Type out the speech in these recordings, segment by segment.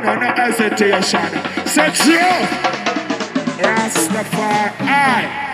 know no, no hesitation. Set you. Rastafari.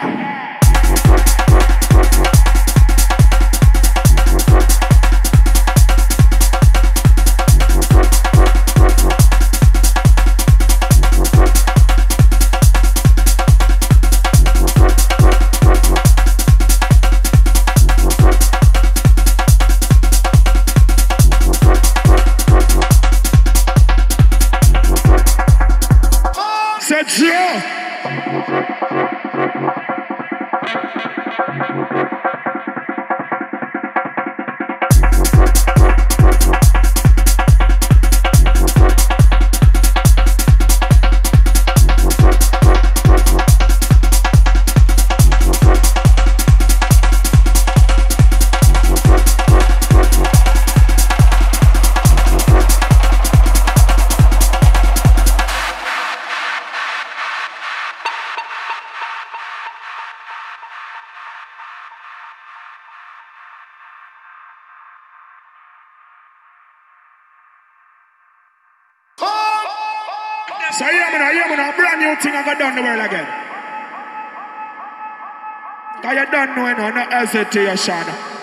Hesitation.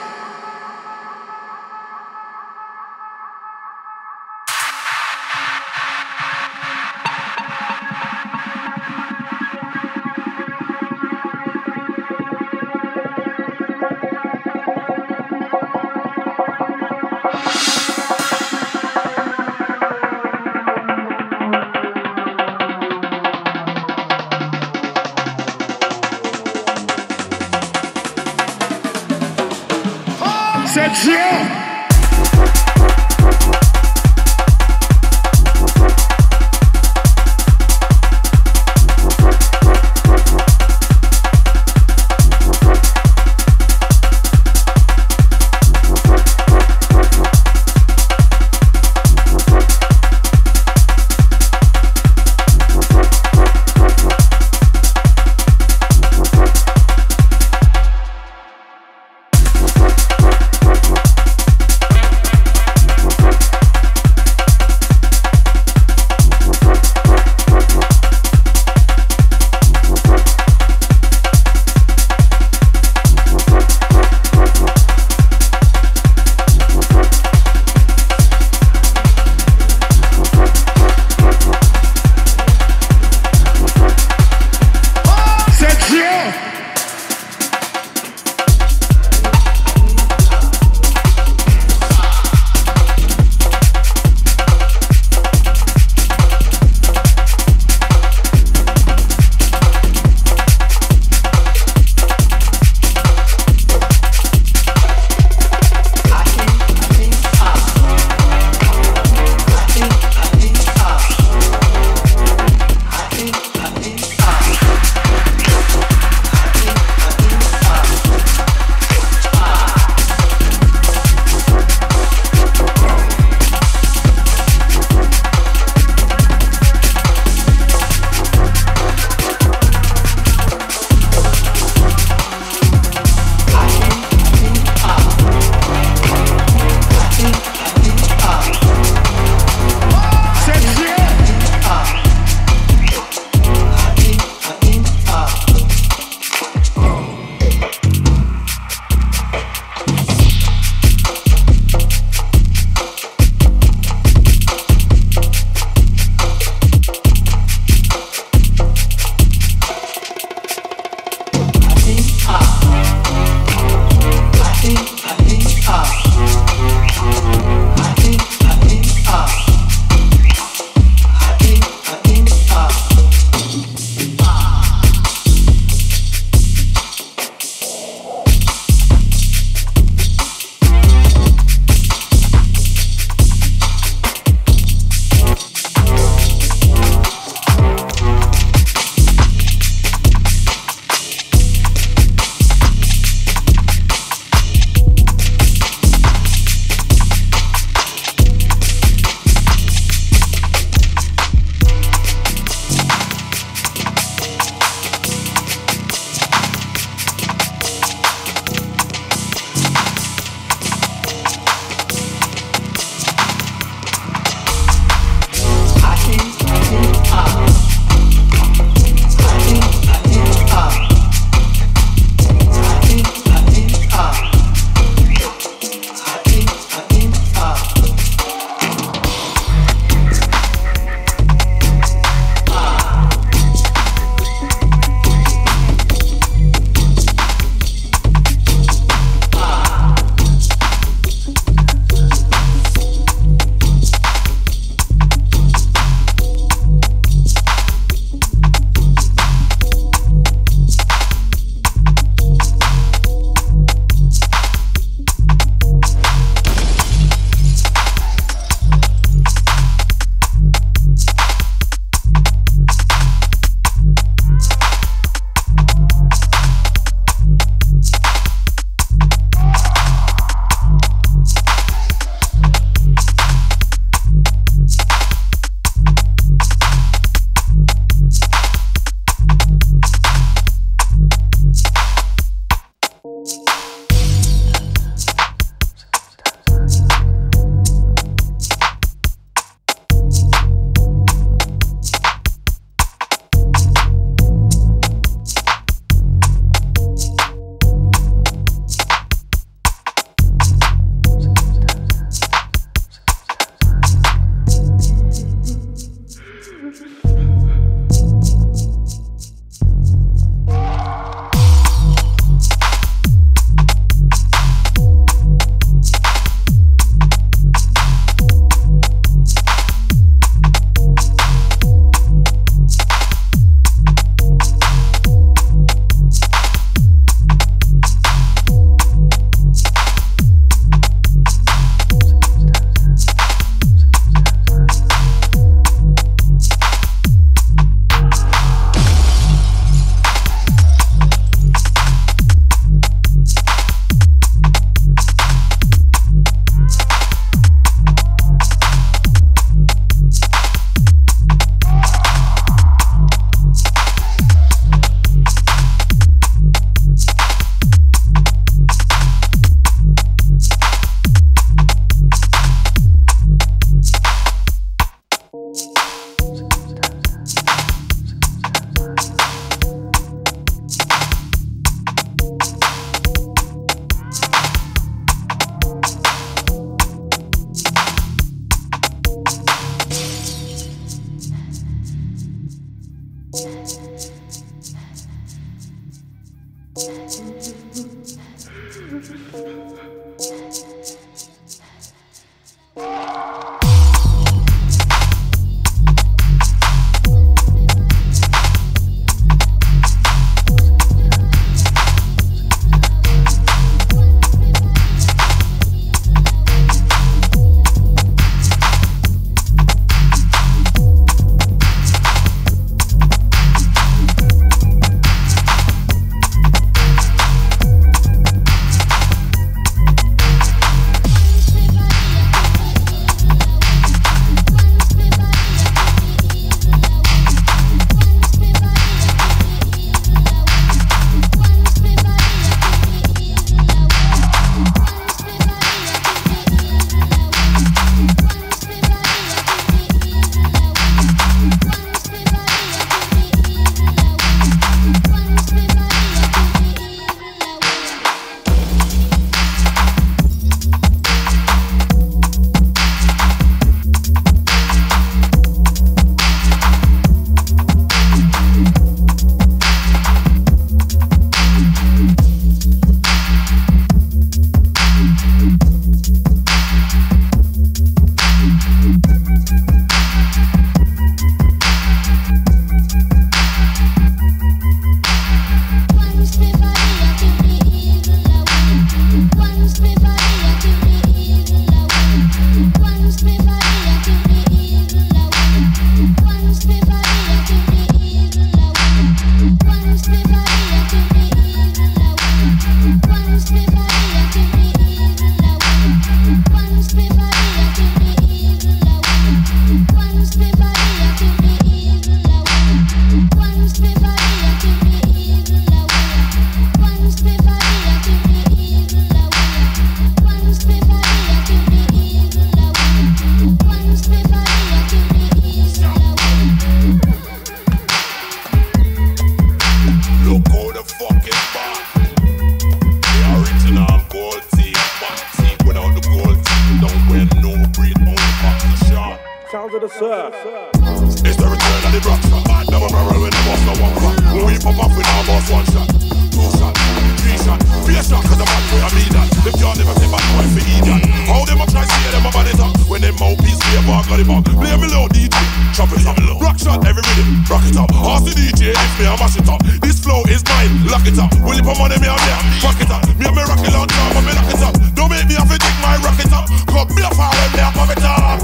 Bar, got him up. Play me low, DJ. Chop it up. Rock shot, every rhythm. Rock it up. Ask the DJ if me, I mash it up. This flow is mine. Lock it up. Will you put money, me on there? Rock it up. Me and me rock it long time, me lock it up. Don't make me have to dig my rock it up. Come me a fire me a pop it up.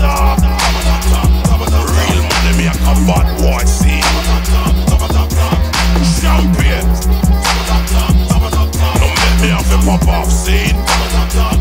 Real money, me a combat boy, see. Champion. Don't make me have to pop off scene.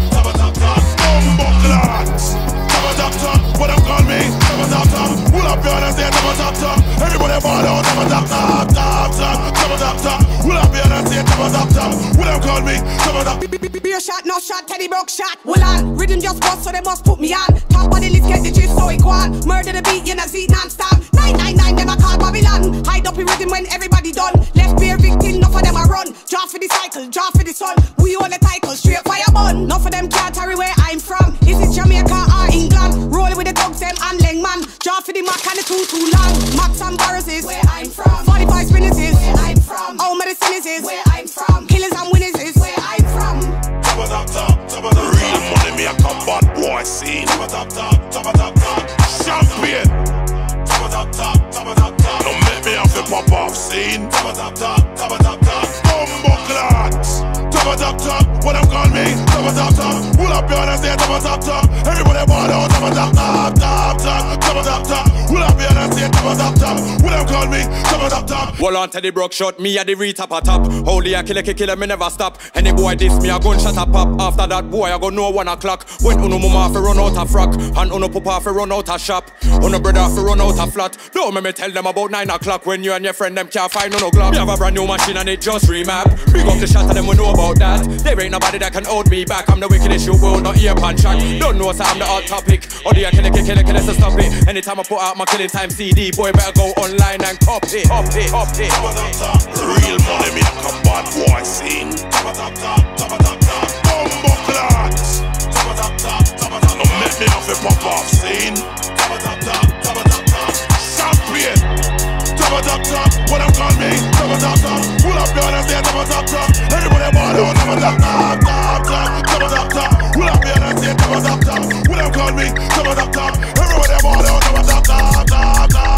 up, you understand? Come on, top, top. Everybody fall down, come on, top, top, top, top. Come on, top, top. Will up, you understand? Come on, top, top. Will up, call me. Come on, top. Be a shot, no shot, Teddy broke shot. Will on. Rhythm just bust, so they must put me on. Top of the list, get the chief, so it gone. Murder the beat, you know, see non-stop. 999, them I call Babylon. Hide up your rhythm when everybody done. Left bare victim, enough of them I run. Draw for the cycle, draw for the sun. We own the title, straight fire bun. Enough of them can't carry where I'm from. Is it Jamaica or England? Roll with the dogs, them and man. Draw for the Mac and the too too long. Max and Barres is where I'm from. 45 spinners is where I'm from. All medicine is where I'm from. Killers and winners is where I'm from. Top, top, top, top, top. Real money, me a combat boy, scene. Top, top, top, top, top, top. Champion. Top, top, top, top, top, top. Don't make me have to pop off scene. Top, top, top, top, top, top. Bumbo clans. Top of top top, what them call me? Top of top top, pull up your and say top of top top. Everybody want on top of top top top top top of top top. Pull up your and say top of top top. What them call me? Top of top top. Wall on to the broke shot, me at the re top a top. Holy I kill a kill me never stop. Any boy this me I gun gunshot a pop. After that boy I go no one o'clock. When uno mama fi run out a frock and uno papa fi run out a shop. Uno brother fi run out a flat. Don't make me tell them about nine o'clock when you and your friend them can't find no no glock. We have a brand new machine and it just remap. Big up the shot of them we know about that. There ain't nobody that can hold me back. I'm the wickedest you will not hear pan shot. Don't know so I'm the hot topic. Or the killer, killer, killer, so stop it. Anytime I put out my killing time CD, boy better go online and copy, copy, copy. Real money, me a combat boy top. Bumbo top. Don't make me have to pop off scene double top, talk. What I'm calling me, double top, top, Pull up your ass there, double top, top. Everybody want on double top, top, top, top, double top, top, Pull up your ass there, double top, top, What I'm calling me, double top, top, Everybody want on double top, top, top, top,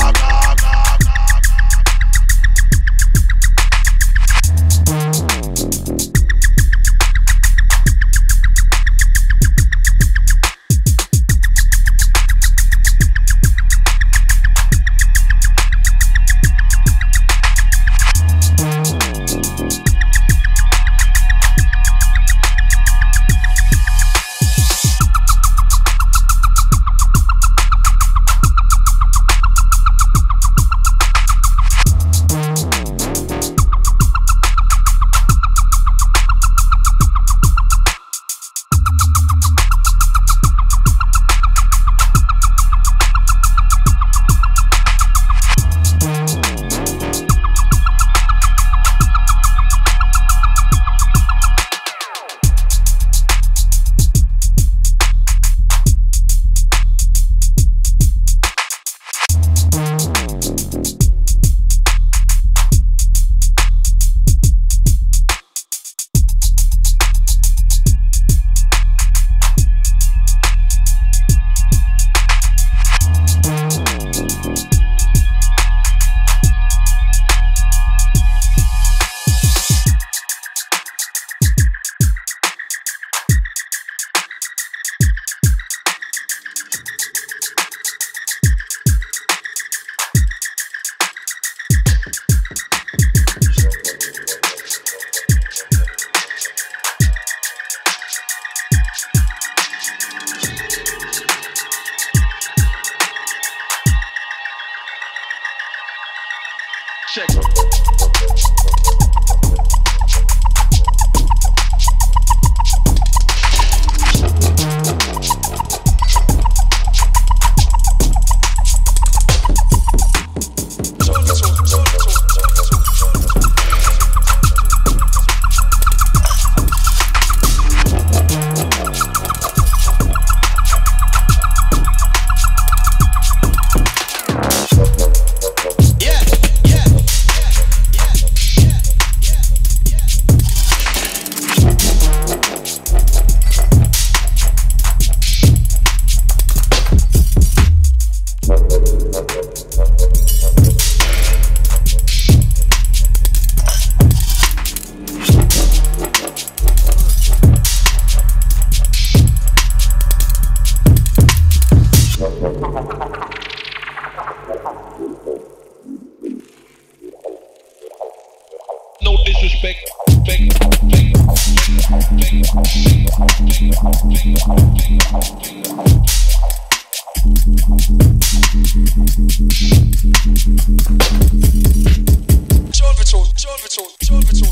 Thank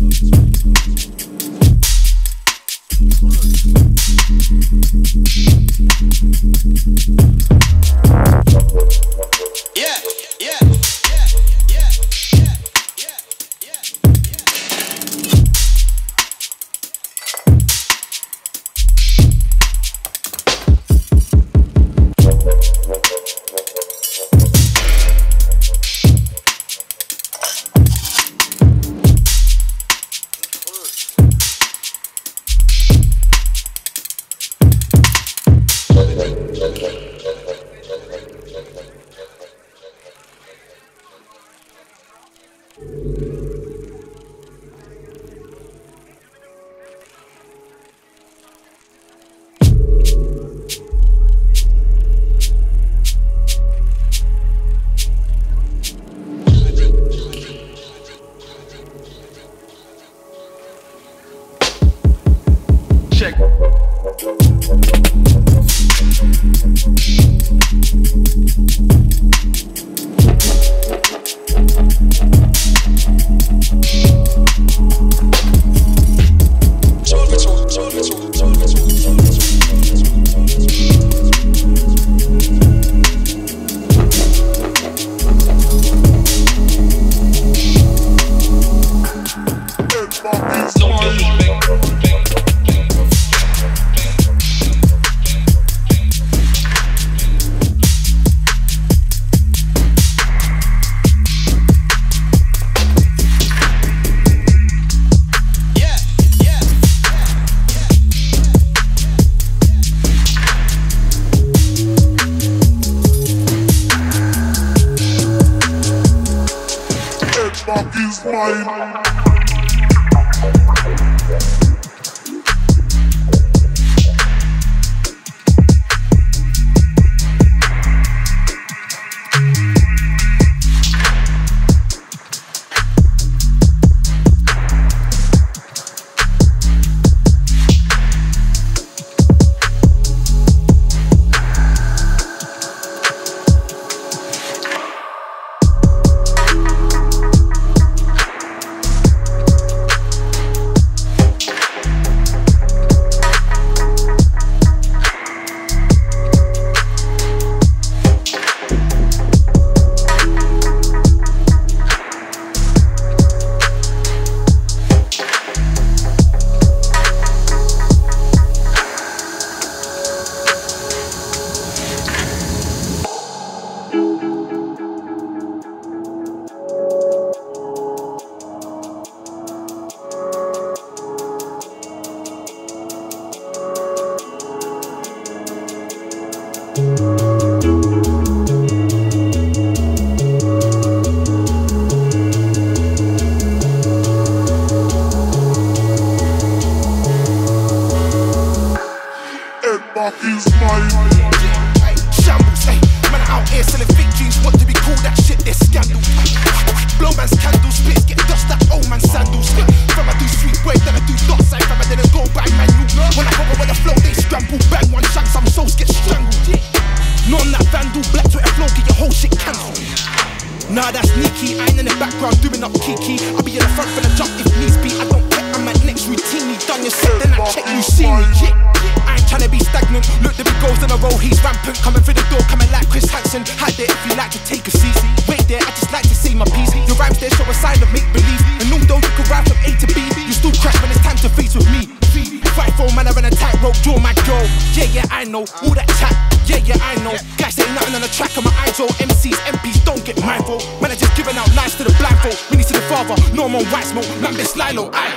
you. Mine. I ain't in the background doing up kiki. I'll be in the front for the jump if needs be. I don't care, I'm at next routinely done your set, then I check you see me. Yeah. I ain't trying to be stagnant. Look, there he goals on a road, he's rampant. Coming through the door, coming like Chris Hansen. Hide there if you like to take a seat. Wait there, I just like to see my piece. Your rhymes there show a sign of make believe. And although you can ride from A to B, you still crash when it's time to face with me. Fight for a man, I run a tightrope, draw my girl. Yeah, yeah, I know. All that chat, yeah, yeah, I know. Guys say nothing on the track of my idol. MCs, MPs, don't get mindful. Man, I just giving out lies to the blindfold. Mini to the father, no more White Smoke, man, this Lilo. I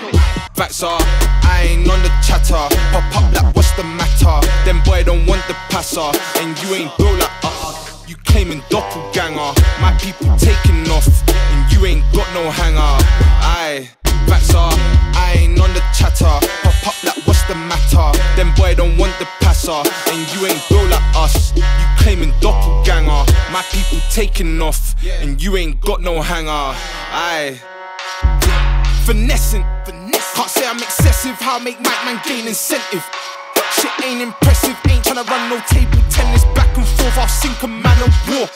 Facts are, I ain't on the chatter. Pop up like, what's the matter? Them boy don't want the passer, and you ain't built like us. Uh, you claiming doppelganger. My people taking off, and you ain't got no hanger. Aye facts are. I ain't on the chatter. Pop up like what's the matter? Them boy don't want the passer, and you ain't built like us. You claiming doppelganger. My people taking off, and you ain't got no hanger. Aye. Finessing, finessing. Can't say I'm excessive. How I make my man gain incentive? Shit ain't impressive. Ain't tryna run no table tennis back and forth. I'll sink a man of war.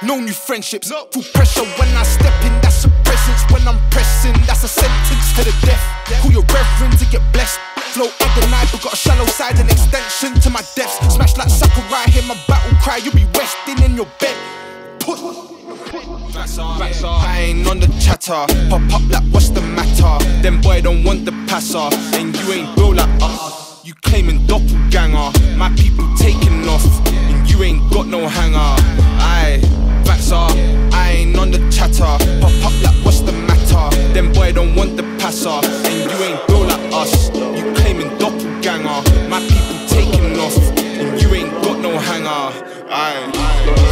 No new friendships, full pressure when I step in. That's a presence when I'm pressing. That's a sentence to the death. Call your reverend to get blessed. Flow agonized, but got a shallow side and extension to my depths. Smash like Sakurai, hear my battle cry. You'll be resting in your bed. Put. I ain't on the chatter. Pop up like what's the matter? Them boy don't want the passer, and you ain't real like us. You claiming doppelganger, my people taking off, and you ain't got no hanger. Aye, are, I ain't on the chatter. Pop up like what's the matter? Them boy don't want the passer, and you ain't real like us. You claiming doppelganger, my people taking off, and you ain't got no hanger. Aye.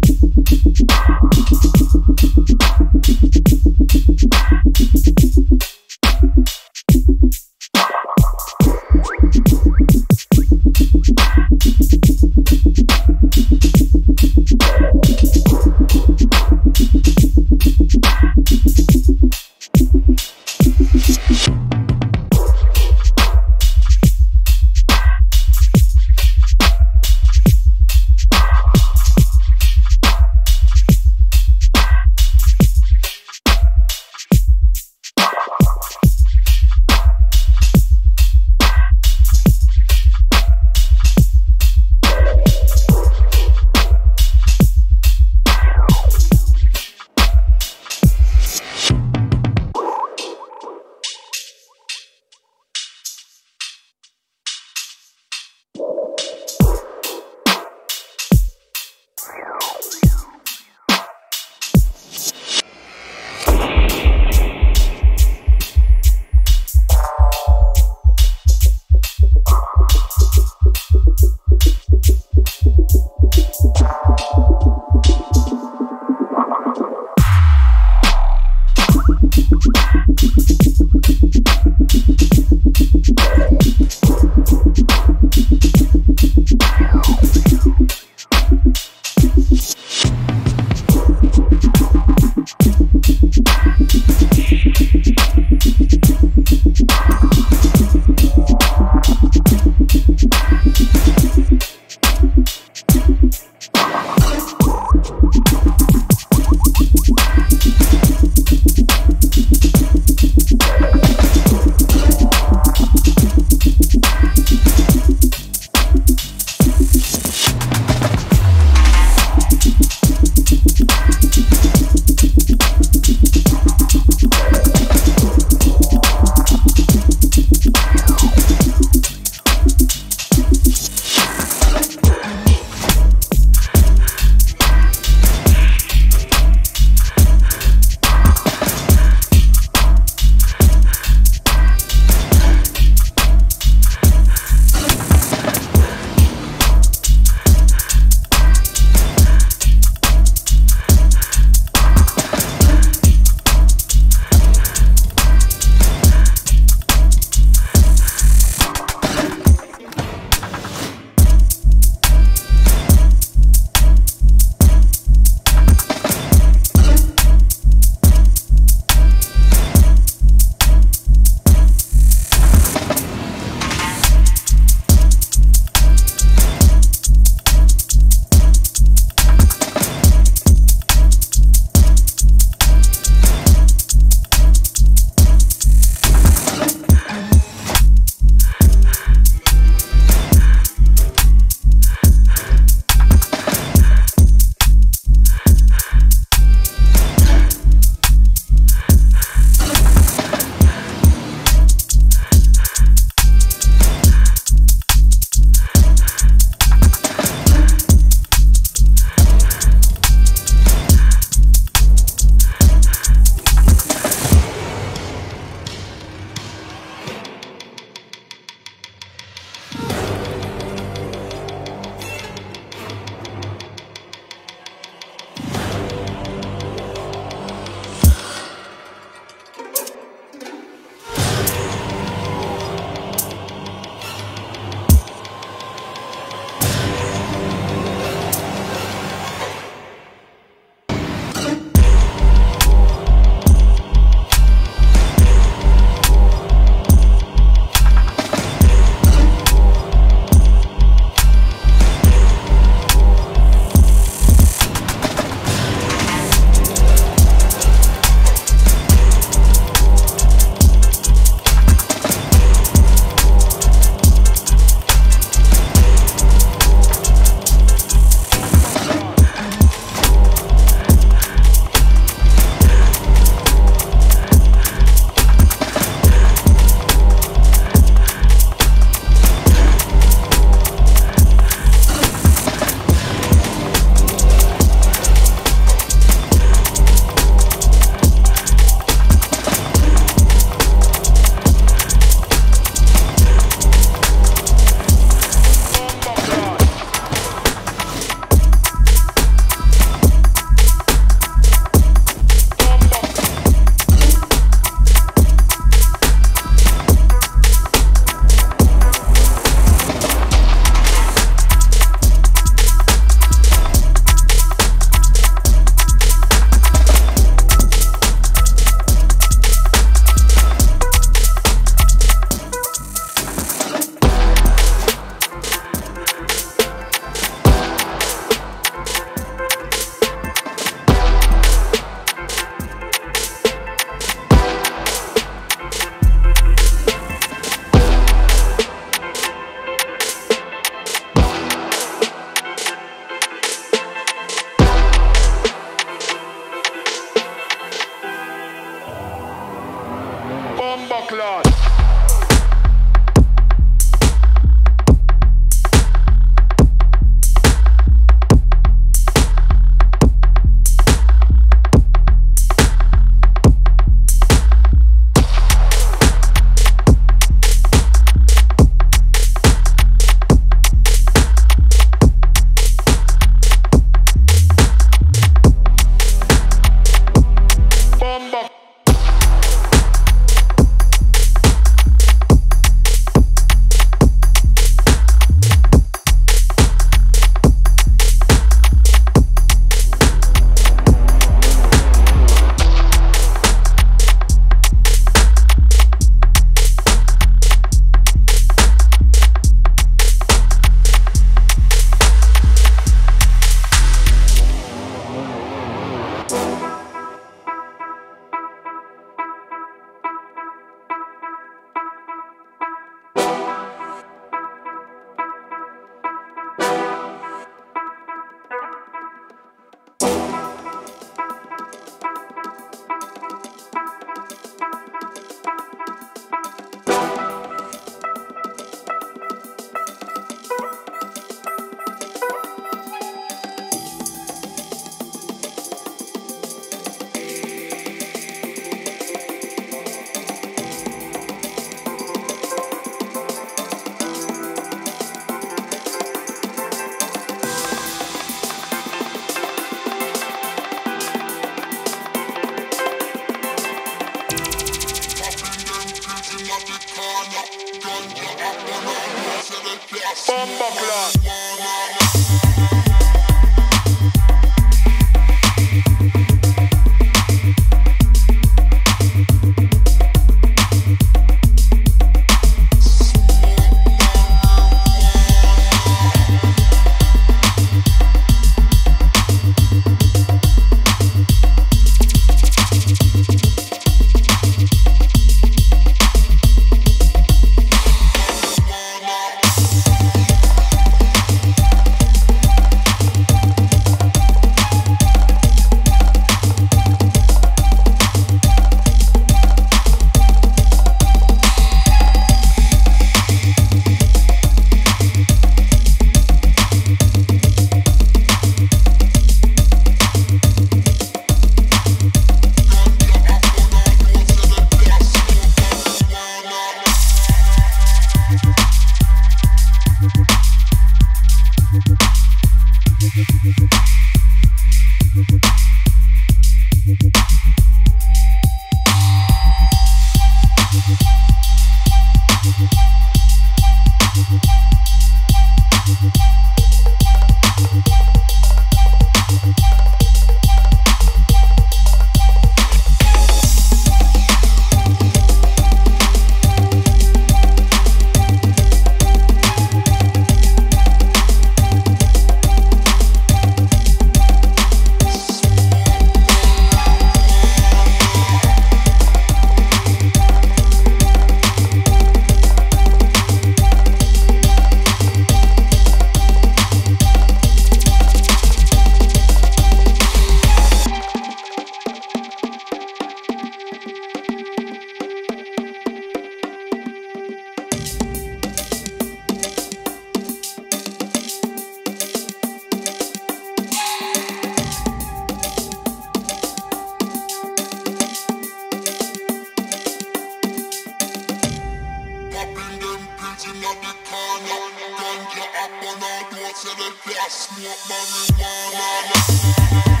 till the death, smoke marijuana.